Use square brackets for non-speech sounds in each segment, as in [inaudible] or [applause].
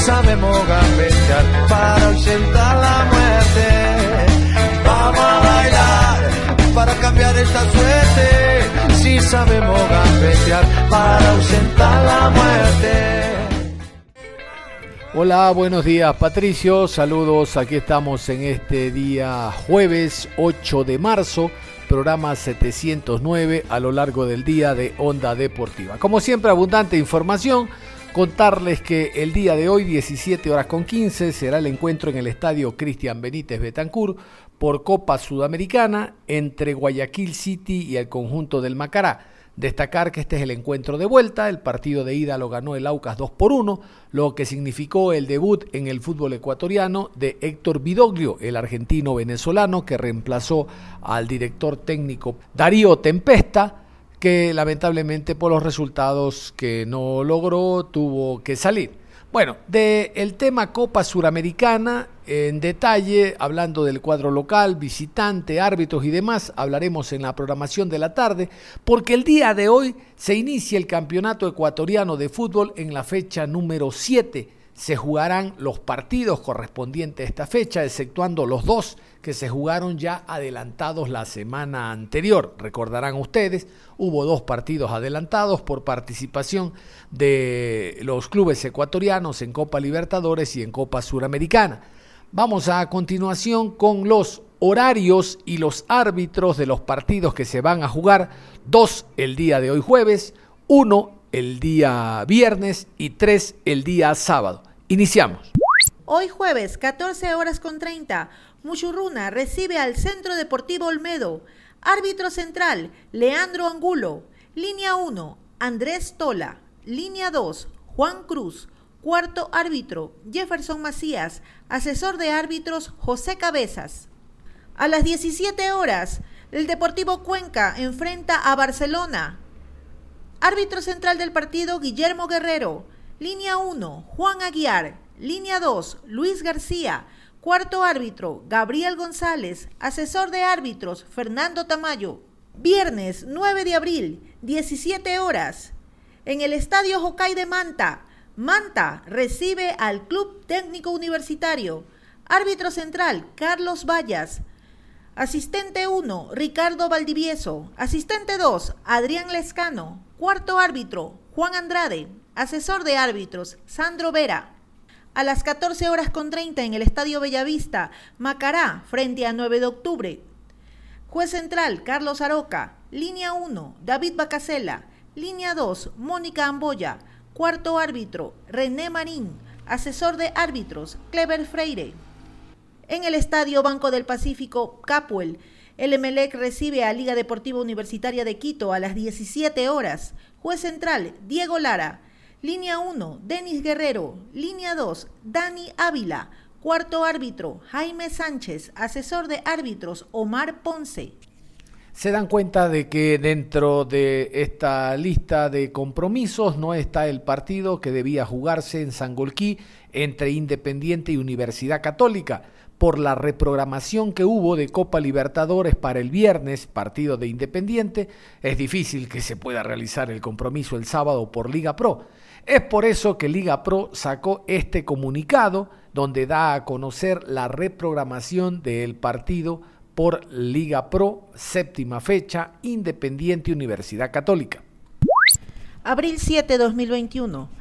Sabemos gambetear para ausentar la muerte. Vamos a bailar para cambiar esta suerte. Si sabemos gambetear para ausentar la muerte. Hola, buenos días Patricio, saludos, aquí estamos en este día jueves 8 de marzo, programa 709 a lo largo del día de Onda Deportiva. Como siempre, abundante información Contarles que el día de hoy, 17 horas con 15, será el encuentro en el estadio Cristian Benítez Betancourt por Copa Sudamericana entre Guayaquil City y el conjunto del Macará. Destacar que este es el encuentro de vuelta, el partido de ida lo ganó el Aucas 2 por 1, lo que significó el debut en el fútbol ecuatoriano de Héctor Vidoglio, el argentino venezolano que reemplazó al director técnico Darío Tempesta que lamentablemente por los resultados que no logró tuvo que salir. Bueno, del el tema Copa Suramericana, en detalle, hablando del cuadro local, visitante, árbitros y demás, hablaremos en la programación de la tarde, porque el día de hoy se inicia el Campeonato Ecuatoriano de Fútbol en la fecha número 7 se jugarán los partidos correspondientes a esta fecha, exceptuando los dos que se jugaron ya adelantados la semana anterior. Recordarán ustedes, hubo dos partidos adelantados por participación de los clubes ecuatorianos en Copa Libertadores y en Copa Suramericana. Vamos a continuación con los horarios y los árbitros de los partidos que se van a jugar. Dos el día de hoy jueves, uno el día viernes y tres el día sábado. Iniciamos. Hoy jueves, 14 horas con 30, Muchurruna recibe al Centro Deportivo Olmedo. Árbitro central, Leandro Angulo. Línea 1, Andrés Tola. Línea 2, Juan Cruz. Cuarto árbitro, Jefferson Macías. Asesor de árbitros, José Cabezas. A las 17 horas, el Deportivo Cuenca enfrenta a Barcelona. Árbitro central del partido, Guillermo Guerrero. Línea 1, Juan Aguiar. Línea 2, Luis García. Cuarto árbitro, Gabriel González. Asesor de árbitros, Fernando Tamayo. Viernes 9 de abril, 17 horas. En el Estadio Jocay de Manta, Manta recibe al Club Técnico Universitario. Árbitro central, Carlos Vallas. Asistente 1, Ricardo Valdivieso. Asistente 2, Adrián Lescano. Cuarto árbitro, Juan Andrade. Asesor de árbitros, Sandro Vera. A las 14 horas con 30 en el Estadio Bellavista, Macará, frente a 9 de octubre. Juez central, Carlos Aroca. Línea 1, David Bacasela. Línea 2, Mónica Amboya. Cuarto árbitro, René Marín. Asesor de árbitros, Clever Freire. En el Estadio Banco del Pacífico, Capuel, el Emelec recibe a Liga Deportiva Universitaria de Quito a las 17 horas. Juez central, Diego Lara. Línea 1, Denis Guerrero. Línea 2, Dani Ávila. Cuarto árbitro, Jaime Sánchez. Asesor de árbitros, Omar Ponce. Se dan cuenta de que dentro de esta lista de compromisos no está el partido que debía jugarse en Sangolquí entre Independiente y Universidad Católica por la reprogramación que hubo de Copa Libertadores para el viernes, partido de Independiente, es difícil que se pueda realizar el compromiso el sábado por Liga Pro. Es por eso que Liga Pro sacó este comunicado donde da a conocer la reprogramación del partido por Liga Pro, séptima fecha, Independiente Universidad Católica. Abril 7, 2021.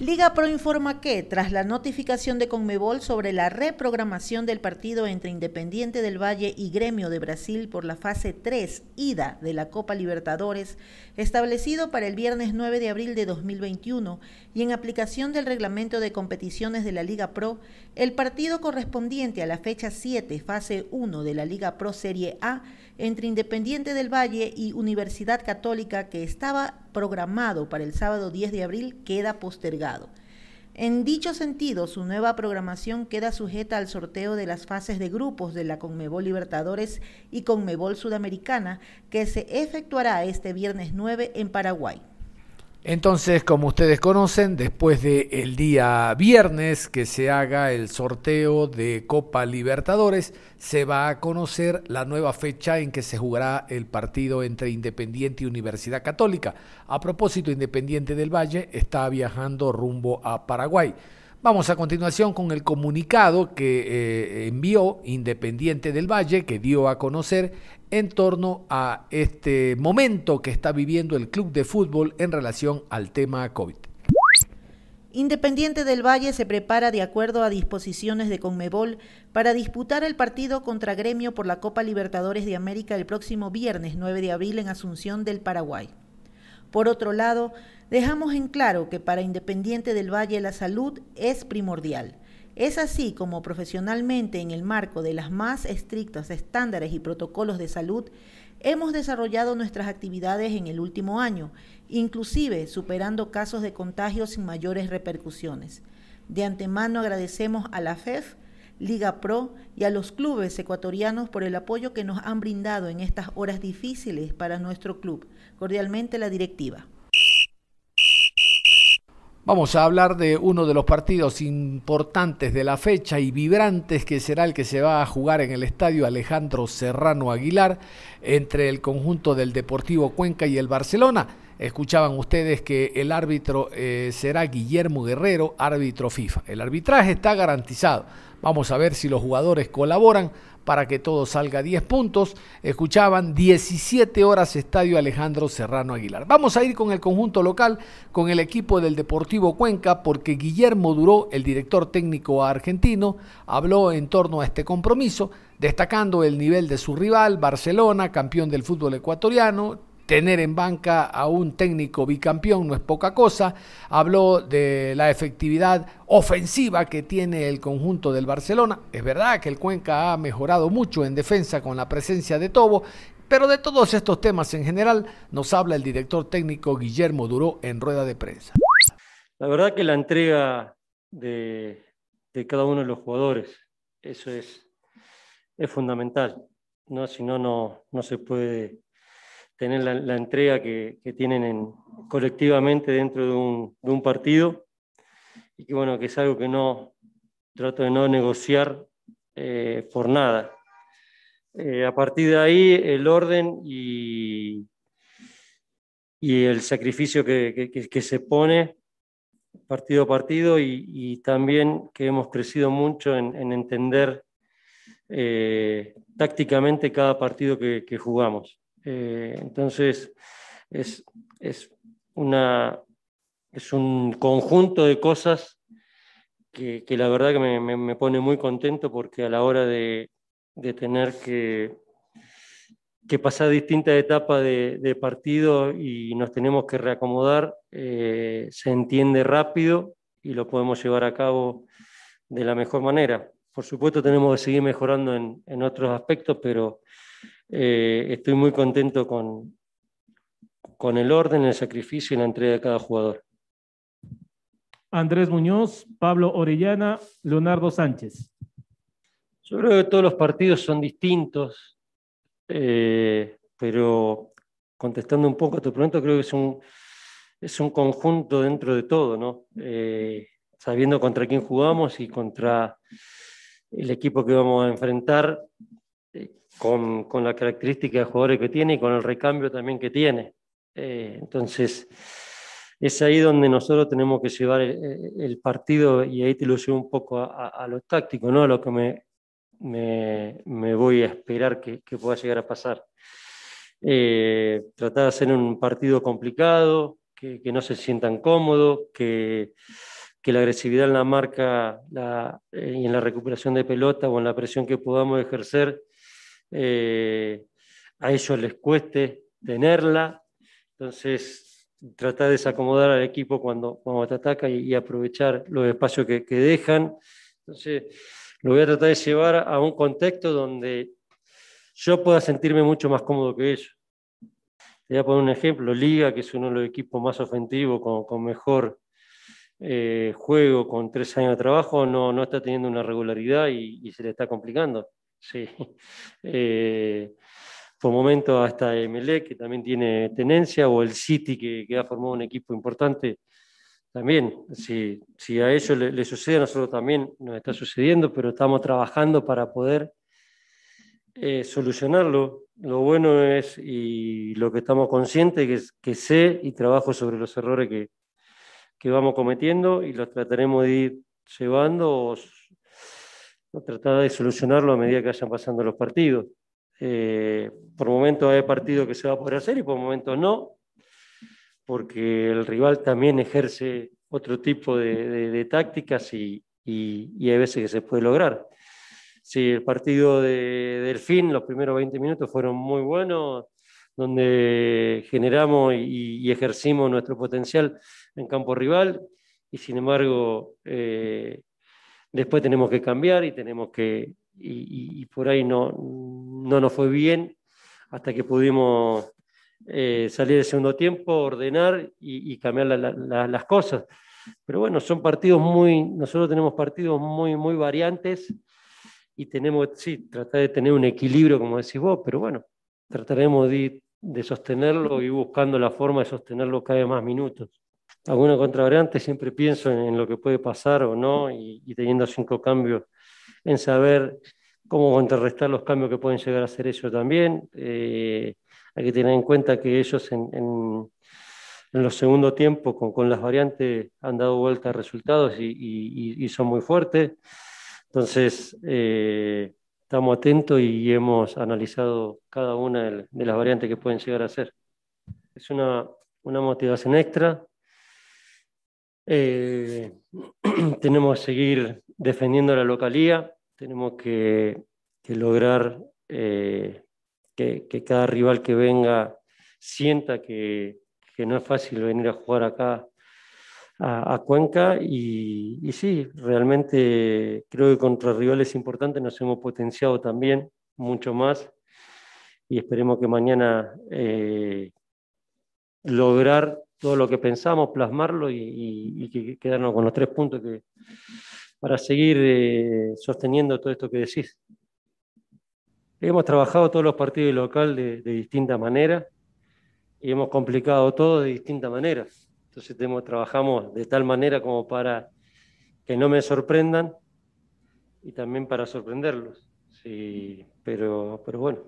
Liga Pro informa que, tras la notificación de Conmebol sobre la reprogramación del partido entre Independiente del Valle y Gremio de Brasil por la fase 3 ida de la Copa Libertadores, establecido para el viernes 9 de abril de 2021 y en aplicación del reglamento de competiciones de la Liga Pro, el partido correspondiente a la fecha 7, fase 1 de la Liga Pro Serie A, entre Independiente del Valle y Universidad Católica que estaba programado para el sábado 10 de abril queda postergado. En dicho sentido, su nueva programación queda sujeta al sorteo de las fases de grupos de la Conmebol Libertadores y Conmebol Sudamericana que se efectuará este viernes 9 en Paraguay. Entonces, como ustedes conocen, después del día viernes que se haga el sorteo de Copa Libertadores, se va a conocer la nueva fecha en que se jugará el partido entre Independiente y Universidad Católica. A propósito, Independiente del Valle está viajando rumbo a Paraguay. Vamos a continuación con el comunicado que eh, envió Independiente del Valle, que dio a conocer en torno a este momento que está viviendo el club de fútbol en relación al tema COVID. Independiente del Valle se prepara de acuerdo a disposiciones de Conmebol para disputar el partido contra Gremio por la Copa Libertadores de América el próximo viernes 9 de abril en Asunción del Paraguay. Por otro lado, dejamos en claro que para Independiente del Valle la salud es primordial. Es así como profesionalmente en el marco de las más estrictos estándares y protocolos de salud hemos desarrollado nuestras actividades en el último año, inclusive superando casos de contagio sin mayores repercusiones. De antemano agradecemos a la FEF, Liga Pro y a los clubes ecuatorianos por el apoyo que nos han brindado en estas horas difíciles para nuestro club. Cordialmente la directiva. Vamos a hablar de uno de los partidos importantes de la fecha y vibrantes que será el que se va a jugar en el estadio Alejandro Serrano Aguilar entre el conjunto del Deportivo Cuenca y el Barcelona. Escuchaban ustedes que el árbitro eh, será Guillermo Guerrero, árbitro FIFA. El arbitraje está garantizado. Vamos a ver si los jugadores colaboran para que todo salga 10 puntos. Escuchaban 17 horas Estadio Alejandro Serrano Aguilar. Vamos a ir con el conjunto local, con el equipo del Deportivo Cuenca, porque Guillermo Duró, el director técnico argentino, habló en torno a este compromiso, destacando el nivel de su rival, Barcelona, campeón del fútbol ecuatoriano, tener en banca a un técnico bicampeón no es poca cosa. Habló de la efectividad ofensiva que tiene el conjunto del Barcelona. Es verdad que el Cuenca ha mejorado mucho en defensa con la presencia de Tobo, pero de todos estos temas en general nos habla el director técnico Guillermo Duró en rueda de prensa. La verdad que la entrega de, cada uno de los jugadores, eso es, es fundamental. ¿no? Si no, no, no se puede tener la, entrega que, tienen colectivamente dentro de un, partido y que bueno, que es algo que no trato de no negociar eh, por nada. Eh, a partir de ahí, el orden y, y el sacrificio que, se pone partido a partido y, también que hemos crecido mucho en, entender eh, tácticamente cada partido que jugamos. Eh, entonces, es, una, es un conjunto de cosas que, la verdad que me, pone muy contento porque a la hora de, tener que, que, pasar distintas etapas de, partido y nos tenemos que reacomodar, eh, se entiende rápido y lo podemos llevar a cabo de la mejor manera. Por supuesto tenemos que seguir mejorando en, en otros aspectos, pero eh, estoy muy contento con, con el orden, el sacrificio y la entrega de cada jugador. Andrés Muñoz, Pablo Orellana, Leonardo Sánchez. Yo creo que todos los partidos son distintos, eh, pero contestando un poco a tu pregunta, creo que es un, es un conjunto dentro de todo, ¿no? Eh, sabiendo contra quién jugamos y contra el equipo que vamos a enfrentar, con, con la característica de jugadores que tiene y con el recambio también que tiene. Eh, entonces, es ahí donde nosotros tenemos que llevar el, partido y ahí te lo llevo un poco a, lo táctico, ¿no? a lo que me, me, me voy a esperar que, que, pueda llegar a pasar. Eh, tratar de hacer un partido complicado, que, no se sientan cómodos, que, que, la agresividad en la marca eh, y en la recuperación de pelota o en la presión que podamos ejercer, eh, a ellos les cueste tenerla. Entonces, tratar de desacomodar al equipo cuando, cuando te ataca y, aprovechar los espacios que, dejan. Entonces, lo voy a tratar de llevar a un contexto donde yo pueda sentirme mucho más cómodo que ellos. Te voy a poner un ejemplo, Liga, que es uno de los equipos más ofensivos, con, mejor eh, juego, con tres años de trabajo, no, no está teniendo una regularidad y, se le está complicando. Sí. [laughs] Eh, por momento hasta MLE, que también tiene tenencia, o el City, que, ha formado un equipo importante, también, si, si a ellos le, sucede, a nosotros también nos está sucediendo, pero estamos trabajando para poder eh, solucionarlo. Lo bueno es, y lo que estamos conscientes, que, es, que sé y trabajo sobre los errores que, que vamos cometiendo y los trataremos de ir llevando o, tratar de solucionarlo a medida que vayan pasando los partidos. Eh, por momentos hay partidos que se va a poder hacer y por momentos no, porque el rival también ejerce otro tipo de, tácticas y, y, hay veces que se puede lograr. Sí, el partido de Delfín, los primeros 20 minutos fueron muy buenos, donde generamos y, ejercimos nuestro potencial en campo rival, y sin embargo, eh, después tenemos que cambiar y tenemos que, y, por ahí no, no nos fue bien hasta que pudimos eh, salir del segundo tiempo, ordenar y, cambiar las cosas. Pero bueno, son partidos muy, nosotros tenemos partidos muy, muy variantes y tenemos, sí, tratar de tener un equilibrio, como decís vos, pero bueno, trataremos de, de sostenerlo y buscando la forma de sostenerlo cada vez más minutos. Alguna contravariante siempre pienso en, lo que puede pasar o no y, teniendo cinco cambios en saber cómo contrarrestar los cambios que pueden llegar a hacer ellos también. Eh, hay que tener en cuenta que ellos en, en, los segundos tiempos con, con, las variantes han dado vuelta a resultados y, y, y son muy fuertes. Entonces, eh, estamos atentos y hemos analizado cada una de las variantes que pueden llegar a ser. Es una, una motivación extra. Eh, [clears throat] tenemos que seguir defendiendo la localía, tenemos que, lograr eh, que, que, cada rival que venga sienta que, que no es fácil venir a jugar acá a, Cuenca y, sí, realmente creo que contra rivales importantes nos hemos potenciado también mucho más y esperemos que mañana eh, lograr todo lo que pensamos, plasmarlo y, que quedarnos con los tres puntos que, para seguir eh, sosteniendo todo esto que decís. Hemos trabajado todos los partidos local de, de distinta manera y hemos complicado todo de distinta manera. Entonces trabajamos de tal manera como para que no me sorprendan y también para sorprenderlos. Sí, pero, pero bueno,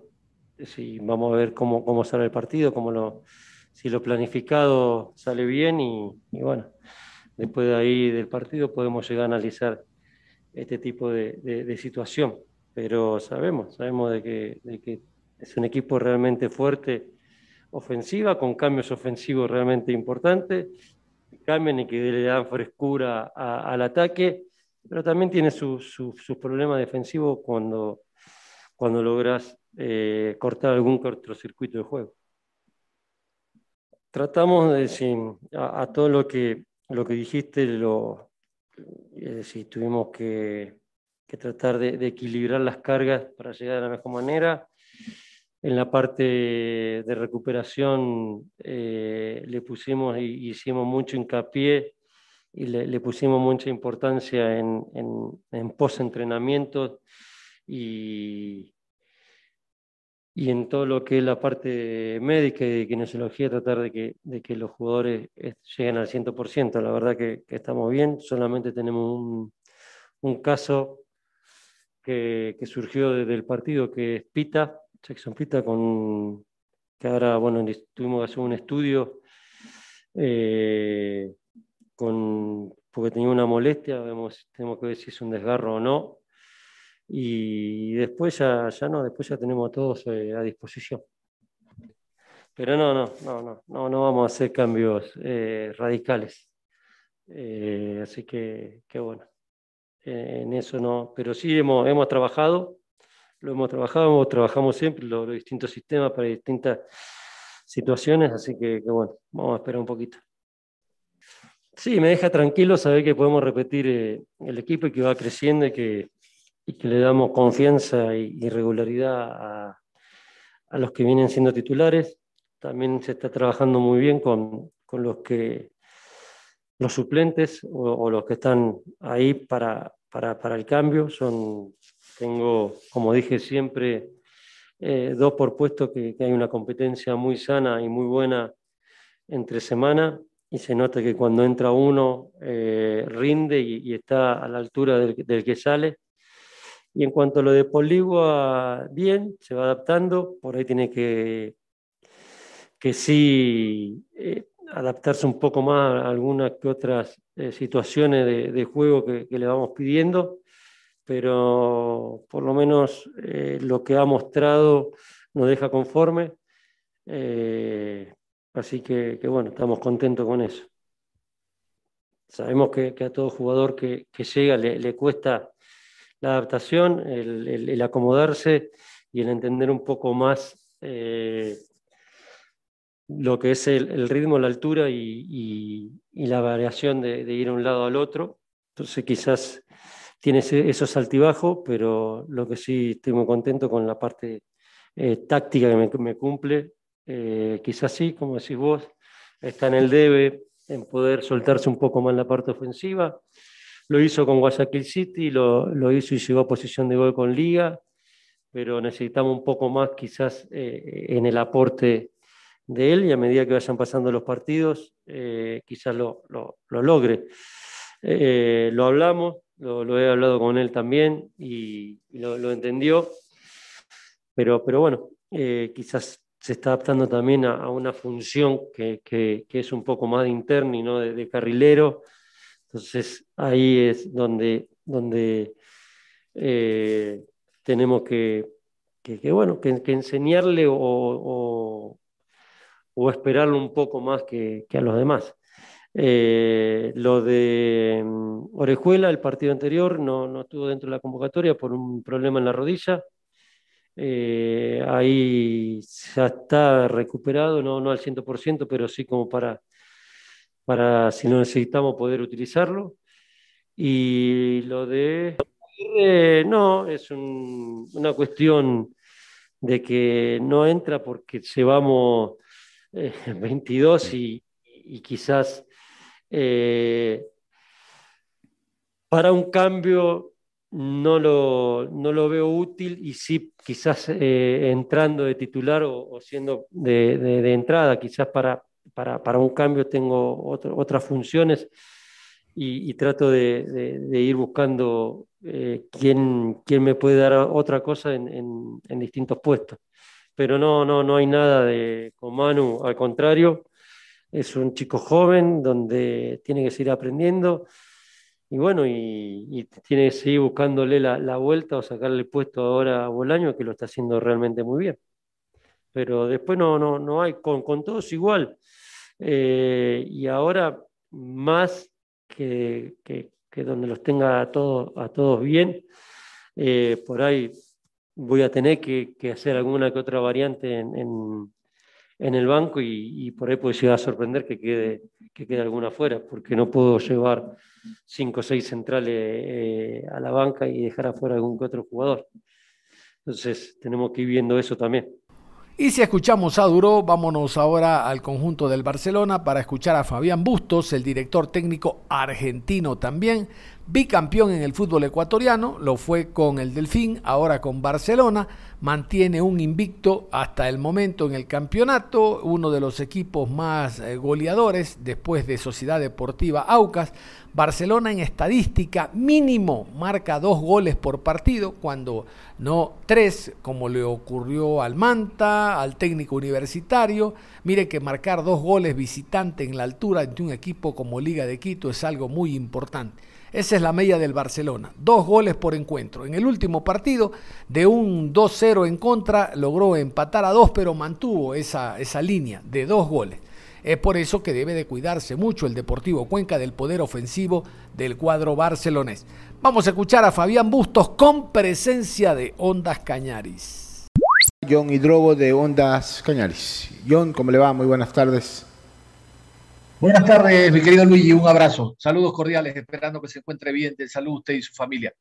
sí, vamos a ver cómo, cómo sale el partido, cómo lo, si lo planificado sale bien y, bueno, después de ahí del partido podemos llegar a analizar este tipo de, situación. Pero sabemos, sabemos de que, que es un equipo realmente fuerte ofensiva, con cambios ofensivos realmente importantes, cambian y que le dan frescura al ataque, pero también tiene sus problemas defensivos cuando, cuando logras eh, cortar algún cortocircuito de juego. Tratamos de decir a, todo lo que, lo que dijiste, lo, es decir, tuvimos que, que tratar de, de, equilibrar las cargas para llegar de la mejor manera. En la parte de recuperación eh, le pusimos y hicimos mucho hincapié y le, pusimos mucha importancia en, en, post-entrenamiento y, y en todo lo que es la parte médica y de kinesiología, tratar de que, de que los jugadores lleguen al 100%. La verdad que, estamos bien, solamente tenemos un, un caso que, que surgió desde el partido, que es Pita, Jackson Pita, con, que ahora, bueno, tuvimos que hacer un estudio eh, con, porque tenía una molestia, vemos, tenemos que ver si es un desgarro o no. Y después ya, ya no, después ya tenemos a todos eh, a disposición. pero no, no, no, no, no, no vamos a hacer cambios eh, radicales. Eh, así que, que bueno, en eso no, pero sí hemos, hemos trabajado, lo hemos trabajado, trabajamos siempre los, distintos sistemas para distintas situaciones, así que, que bueno, vamos a esperar un poquito. Sí, me deja tranquilo saber que podemos repetir el equipo y que va creciendo y que, y que le damos confianza y, regularidad a, a, los que vienen siendo titulares. También se está trabajando muy bien con, con los que los suplentes o, los que están ahí para, para, para, el cambio. Son, tengo, como dije siempre, eh, dos por puesto que, hay una competencia muy sana y muy buena entre semana y se nota que cuando entra uno eh, rinde y, está a la altura del, que sale. Y en cuanto a lo de Poligua, bien, se va adaptando, por ahí tiene que, que sí eh, adaptarse un poco más a algunas que otras eh, situaciones de, juego que, le vamos pidiendo, pero por lo menos lo que ha mostrado nos deja conforme. Así que, bueno, estamos contentos con eso. Sabemos que, a todo jugador que, llega le, cuesta la adaptación, el, acomodarse y el entender un poco más eh, lo que es el, ritmo, la altura y, la variación de, ir a un lado al otro. Entonces quizás tiene esos altibajos, pero lo que sí estoy muy contento con la parte eh, táctica que me cumple eh, quizás sí, como decís vos, está en el debe en poder soltarse un poco más la parte ofensiva. Lo hizo con Guayaquil City, lo, lo hizo y llegó a posición de gol con Liga, pero necesitamos un poco más quizás eh, en el aporte de él y a medida que vayan pasando los partidos, eh, quizás lo, lo, logre. lo hablamos, lo, he hablado con él también y, lo, entendió, pero, pero bueno, quizás se está adaptando también a, una función que, que, es un poco más de interno y no de, carrilero. Entonces ahí es donde, donde eh, tenemos que, bueno, que, enseñarle o, esperarlo un poco más que, a los demás. Eh, lo de mm, Orejuela, el partido anterior, no, no estuvo dentro de la convocatoria por un problema en la rodilla. Eh, ahí ya está recuperado, no, no al 100%, pero sí como para, para si no necesitamos poder utilizarlo. Y lo de... no, es una cuestión de que no entra porque llevamos 22 eh, [laughs] y, quizás eh, para un cambio no lo, no lo veo útil y sí quizás eh, entrando de titular o, siendo de, entrada, quizás para, para, para un cambio tengo otras funciones y, trato de, de, ir buscando eh, quién, quién, me puede dar otra cosa en, en, en, distintos puestos. Pero no, no, no hay nada de con Manu, al contrario, es un chico joven donde tiene que seguir aprendiendo y bueno, y, tiene que seguir buscándole la, vuelta o sacarle el puesto ahora a Bolaño, que lo está haciendo realmente muy bien. Pero después no, no, no hay, con, con todos igual. Eh, y ahora más que, que, donde los tenga a todos, a todos bien, eh, por ahí voy a tener que, que, hacer alguna que otra variante en, en, el banco y, por ahí puede llegar a sorprender que quede, que quede alguna fuera, porque no puedo llevar cinco o seis centrales eh, a la banca y dejar afuera algún que otro jugador. Entonces tenemos que ir viendo eso también. Y si escuchamos a Duro, vámonos ahora al conjunto del Barcelona para escuchar a Fabián Bustos, el director técnico argentino también, bicampeón en el fútbol ecuatoriano, lo fue con el Delfín, ahora con Barcelona, mantiene un invicto hasta el momento en el campeonato, uno de los equipos más eh, goleadores después de Sociedad Deportiva Aucas. Barcelona en estadística mínimo marca dos goles por partido, cuando no tres, como le ocurrió al Manta, al técnico universitario. Mire que marcar dos goles visitante en la altura de un equipo como Liga de Quito es algo muy importante. Esa es la media del Barcelona. Dos goles por encuentro. En el último partido, de un 2-0 en contra, logró empatar a dos, pero mantuvo esa, esa línea de dos goles. Es por eso que debe de cuidarse mucho el Deportivo Cuenca del poder ofensivo del cuadro barcelonés. Vamos a escuchar a Fabián Bustos con presencia de Ondas Cañaris. John Hidrobo de Ondas Cañaris. John, ¿cómo le va? Muy buenas tardes. Buenas tardes, mi querido Luigi, un abrazo. Saludos cordiales, esperando que se encuentre bien de salud usted y su familia.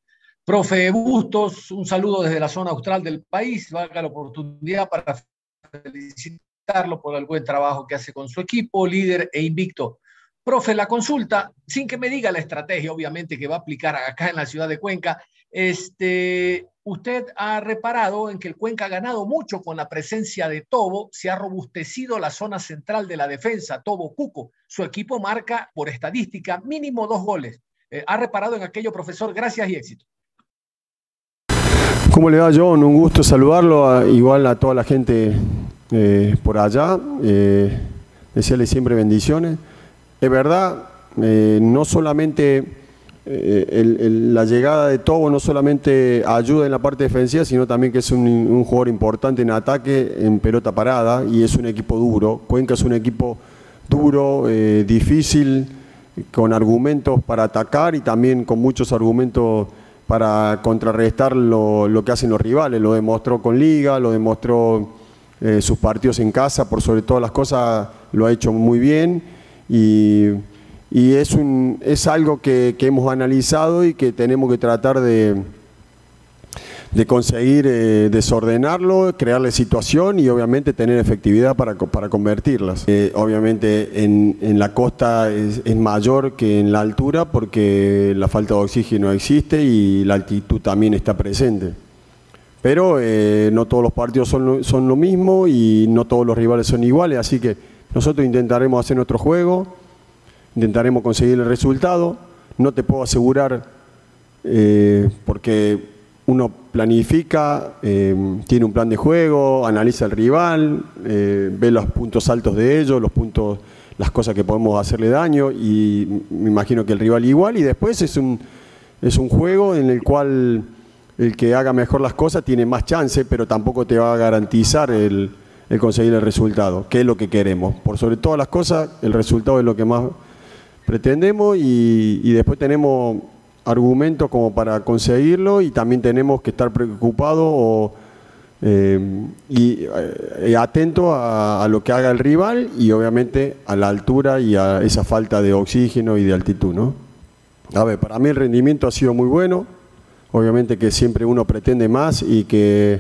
Profe Bustos, un saludo desde la zona austral del país. Valga la oportunidad para felicitarlo por el buen trabajo que hace con su equipo, líder e invicto. Profe, la consulta, sin que me diga la estrategia, obviamente, que va a aplicar acá en la ciudad de Cuenca, este, usted ha reparado en que el Cuenca ha ganado mucho con la presencia de Tobo, se ha robustecido la zona central de la defensa, Tobo Cuco. Su equipo marca por estadística mínimo dos goles. Eh, ha reparado en aquello, profesor. Gracias y éxito. ¿Cómo le va, John? Un gusto saludarlo, igual a toda la gente eh, por allá. Eh, desearle siempre bendiciones. Es verdad, eh, no solamente eh, la llegada de Tobo no solamente ayuda en la parte defensiva, sino también que es un, jugador importante en ataque, en pelota parada, y es un equipo duro. Cuenca es un equipo duro, eh, difícil, con argumentos para atacar y también con muchos argumentos para contrarrestar lo, lo que hacen los rivales. Lo demostró con Liga, lo demostró sus partidos en casa, por sobre todas las cosas lo ha hecho muy bien y, es, un, es algo que, hemos analizado y que tenemos que tratar de, de conseguir eh, desordenarlo, crearle situación y obviamente tener efectividad para, para convertirlas. Eh, obviamente en, en, la costa es, mayor que en la altura porque la falta de oxígeno existe y la altitud también está presente. Pero eh, no todos los partidos son, son lo mismo y no todos los rivales son iguales, así que nosotros intentaremos hacer nuestro juego, intentaremos conseguir el resultado. No te puedo asegurar, eh, porque uno planifica, eh, tiene un plan de juego, analiza el rival, eh, ve los puntos altos de ellos, los puntos, las cosas que podemos hacerle daño, y me imagino que el rival igual, y después es un, es un juego en el cual el que haga mejor las cosas tiene más chance, pero tampoco te va a garantizar el, el conseguir el resultado, que es lo que queremos. Por sobre todas las cosas, el resultado es lo que más pretendemos y, después tenemos argumentos como para conseguirlo y también tenemos que estar preocupados eh, y eh, atentos a, lo que haga el rival y obviamente a la altura y a esa falta de oxígeno y de altitud. ¿no? A ver, para mí el rendimiento ha sido muy bueno, obviamente que siempre uno pretende más y que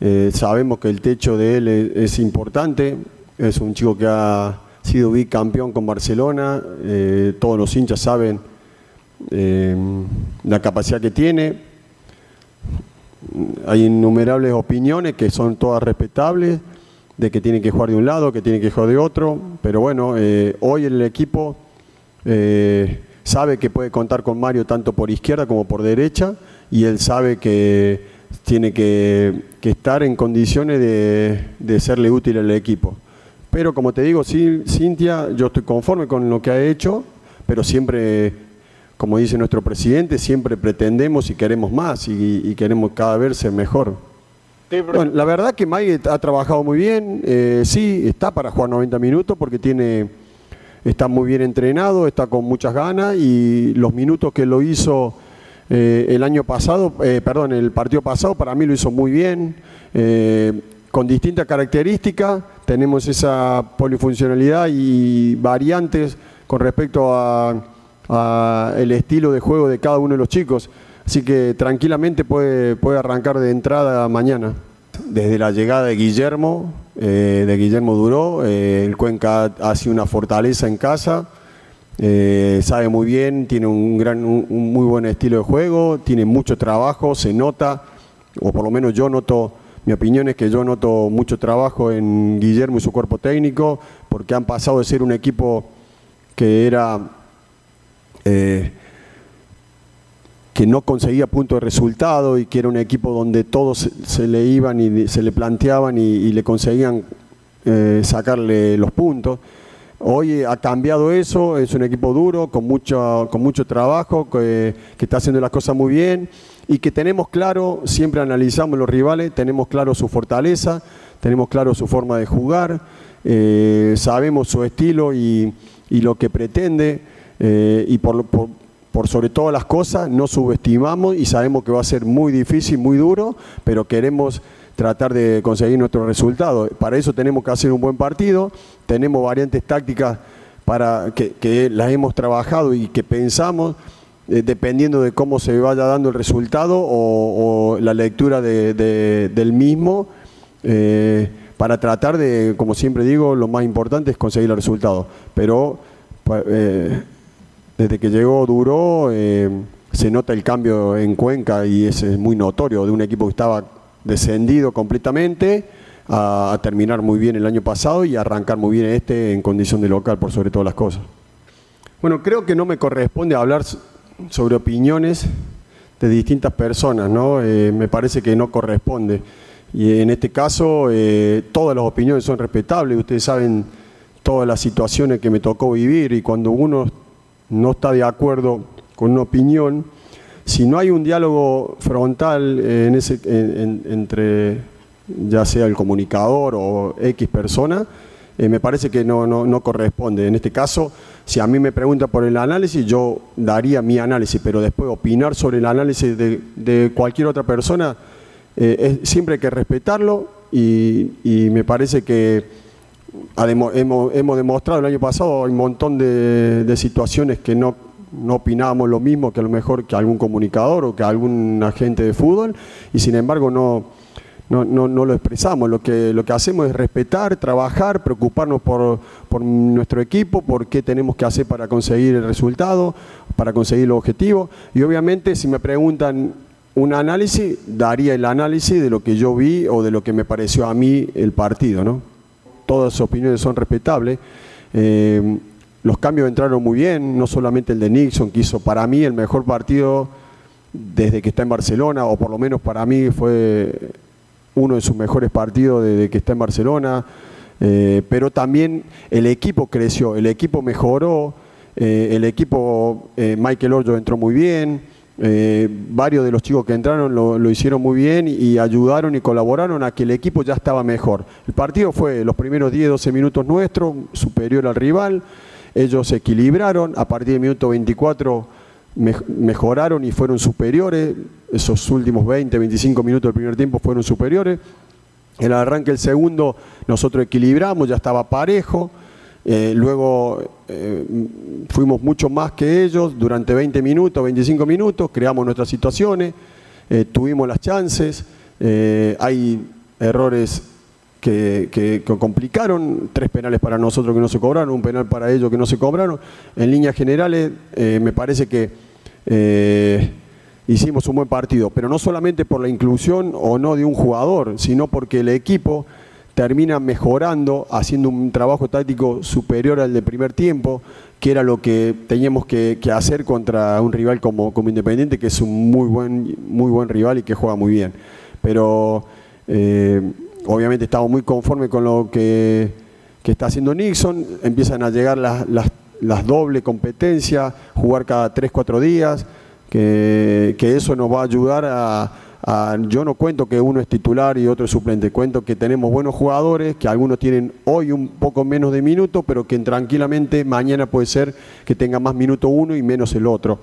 eh, sabemos que el techo de él es, importante, es un chico que ha sido bicampeón con Barcelona, eh, todos los hinchas saben eh, la capacidad que tiene, hay innumerables opiniones que son todas respetables, de que tiene que jugar de un lado, que tiene que jugar de otro, pero bueno, hoy el equipo sabe que puede contar con Mario tanto por izquierda como por derecha y él sabe que tiene que, estar en condiciones de, serle útil al equipo. Pero como te digo, sí, Cintia, yo estoy conforme con lo que ha hecho, pero siempre, como dice nuestro presidente, siempre pretendemos y queremos más y, queremos cada vez ser mejor. la verdad que Mike ha trabajado muy bien, eh, sí, está para jugar 90 minutos porque tiene, está muy bien entrenado, está con muchas ganas y los minutos que lo hizo eh, el año pasado, eh, perdón, el partido pasado para mí lo hizo muy bien, eh, con distintas características, tenemos esa polifuncionalidad y variantes con respecto a, el estilo de juego de cada uno de los chicos, así que tranquilamente puede, puede arrancar de entrada mañana. Desde la llegada de Guillermo, de Guillermo Duró, el Cuenca ha sido una fortaleza en casa, eh, sabe muy bien, tiene un, gran, un, muy buen estilo de juego, tiene mucho trabajo, se nota, o por lo menos yo noto, mi opinión es que yo noto mucho trabajo en Guillermo y su cuerpo técnico, porque han pasado de ser un equipo que era eh, que no conseguía punto de resultado y que era un equipo donde todos se, le iban y se le planteaban y, le conseguían eh, sacarle los puntos. Hoy ha cambiado eso, es un equipo duro, con mucho, con mucho trabajo, que, está haciendo las cosas muy bien y que tenemos claro, siempre analizamos los rivales, tenemos claro su fortaleza, tenemos claro su forma de jugar, eh, sabemos su estilo y, lo que pretende eh, y por, por sobre todas las cosas no subestimamos y sabemos que va a ser muy difícil, muy duro, pero queremos tratar de conseguir nuestro resultado. Para eso tenemos que hacer un buen partido, tenemos variantes tácticas para que, las hemos trabajado y que pensamos, eh, dependiendo de cómo se vaya dando el resultado o, la lectura del mismo, eh, para tratar de, como siempre digo, lo más importante es conseguir el resultado. Pero eh, desde que llegó Duró, se nota el cambio en Cuenca y es muy notorio de un equipo que estaba descendido completamente a, terminar muy bien el año pasado y arrancar muy bien este en condición de local por sobre todas las cosas. Bueno, creo que no me corresponde hablar sobre opiniones de distintas personas, ¿no? Eh, me parece que no corresponde. Y en este caso, eh, todas las opiniones son respetables. Ustedes saben todas las situaciones que me tocó vivir y cuando uno no está de acuerdo con una opinión, si no hay un diálogo frontal en ese, entre ya sea el comunicador o X persona, eh, me parece que no, no, corresponde. En este caso, si a mí me pregunta por el análisis, yo daría mi análisis, pero después opinar sobre el análisis de, cualquier otra persona, eh, siempre hay que respetarlo y, me parece que hemos, hemos, demostrado el año pasado, un montón de situaciones que no no opinábamos lo mismo que a lo mejor que algún comunicador o que algún agente de fútbol y sin embargo no, no, no, lo expresamos. Lo que, lo que hacemos es respetar, trabajar, preocuparnos por, por, nuestro equipo, por qué tenemos que hacer para conseguir el resultado, para conseguir el objetivo. Y obviamente si me preguntan un análisis, daría el análisis de lo que yo vi o de lo que me pareció a mí el partido. ¿no? Todas sus opiniones son respetables. Eh, los cambios entraron muy bien, no solamente el de Nixon, que hizo para mí el mejor partido desde que está en Barcelona, o por lo menos para mí fue uno de sus mejores partidos desde que está en Barcelona, eh, pero también el equipo creció, el equipo mejoró, eh, el equipo, eh, Michael Orjo entró muy bien, varios de los chicos que entraron lo, lo, hicieron muy bien y ayudaron y colaboraron a que el equipo ya estaba mejor. El partido fue los primeros 10-12 minutos nuestros, superior al rival. Ellos se equilibraron, a partir del minuto 24 mejoraron y fueron superiores, esos últimos 20, 25 minutos del primer tiempo fueron superiores. El arranque del segundo nosotros equilibramos, ya estaba parejo. Eh, luego eh, fuimos mucho más que ellos durante 20 minutos, 25 minutos, creamos nuestras situaciones, eh, tuvimos las chances, hay errores que, complicaron, tres penales para nosotros que no se cobraron, un penal para ellos que no se cobraron. En líneas generales, eh, me parece que eh, hicimos un buen partido, pero no solamente por la inclusión o no de un jugador, sino porque el equipo termina mejorando, haciendo un trabajo táctico superior al del primer tiempo, que era lo que teníamos que, hacer contra un rival como, como, Independiente, que es un muy buen, muy buen rival y que juega muy bien. Pero eh, obviamente estamos muy conformes con lo que, está haciendo Nixon, empiezan a llegar las, las, doble competencias, jugar cada 3, 4 días, que, eso nos va a ayudar a, Yo no cuento que uno es titular y otro es suplente, cuento que tenemos buenos jugadores, que algunos tienen hoy un poco menos de minutos, pero que tranquilamente mañana puede ser que tenga más minuto uno y menos el otro.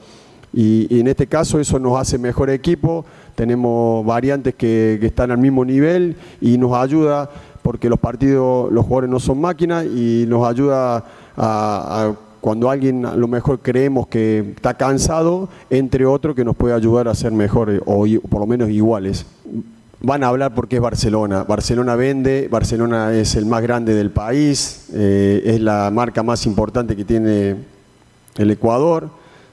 Y, en este caso eso nos hace mejor equipo, tenemos variantes que, están al mismo nivel y nos ayuda porque los partidos, los jugadores no son máquinas y nos ayuda a, cuando alguien a lo mejor creemos que está cansado, entre otros que nos puede ayudar a ser mejores o por lo menos iguales. Van a hablar porque es Barcelona. Barcelona vende, Barcelona es el más grande del país, eh, es la marca más importante que tiene el Ecuador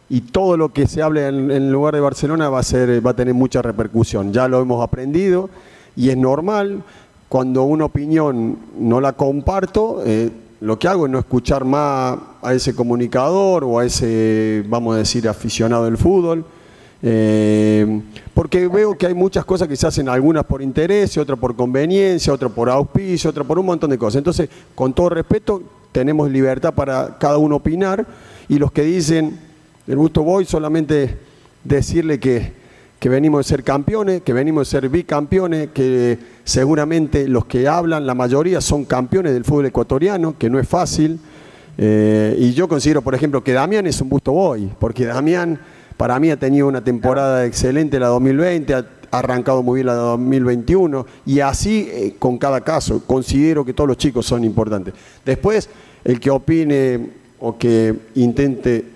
y todo lo que se hable en, el lugar de Barcelona va a, ser, va a tener mucha repercusión. Ya lo hemos aprendido y es normal. Cuando una opinión no la comparto, eh, lo que hago es no escuchar más a ese comunicador o a ese, vamos a decir, aficionado del fútbol. Eh, porque veo que hay muchas cosas que se hacen, algunas por interés, otras por conveniencia, otras por auspicio, otras por un montón de cosas. Entonces, con todo respeto, tenemos libertad para cada uno opinar y los que dicen el gusto voy solamente decirle que, que venimos de ser campeones, que venimos de ser bicampeones, que seguramente los que hablan, la mayoría son campeones del fútbol ecuatoriano, que no es fácil. Eh, y yo considero, por ejemplo, que Damián es un busto boy, porque Damián para mí ha tenido una temporada excelente la 2020, ha arrancado muy bien la 2021 y así eh, con cada caso. Considero que todos los chicos son importantes. Después, el que opine o que intente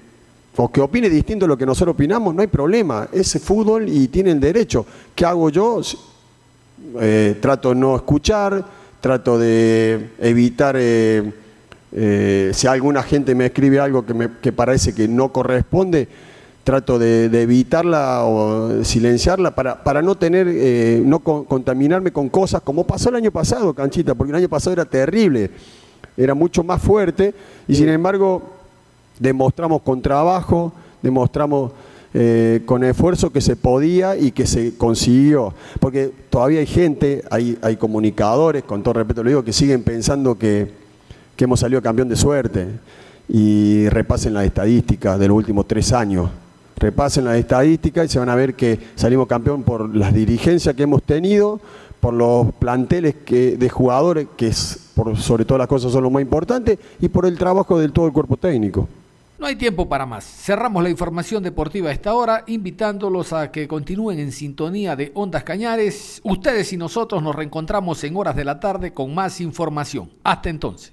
o que opine distinto a lo que nosotros opinamos, no hay problema. Es fútbol y tienen derecho. ¿Qué hago yo? Eh, trato de no escuchar, trato de evitar, eh, eh, si alguna gente me escribe algo que, me, que parece que no corresponde, trato de, evitarla o silenciarla para, para no tener, no contaminarme con cosas como pasó el año pasado, Canchita, porque el año pasado era terrible, era mucho más fuerte y sin embargo demostramos con trabajo, demostramos eh, con esfuerzo que se podía y que se consiguió. Porque todavía hay gente, hay, comunicadores, con todo respeto lo digo, que siguen pensando que, que hemos salido campeón de suerte. Y repasen las estadísticas de los últimos tres años. Repasen las estadísticas y se van a ver que salimos campeón por las dirigencias que hemos tenido, por los planteles que, de jugadores, que es, por sobre todas las cosas son lo más importante, y por el trabajo del todo el cuerpo técnico. No hay tiempo para más. Cerramos la información deportiva a esta hora, invitándolos a que continúen en sintonía de Ondas Cañares. Ustedes y nosotros nos reencontramos en horas de la tarde con más información. Hasta entonces.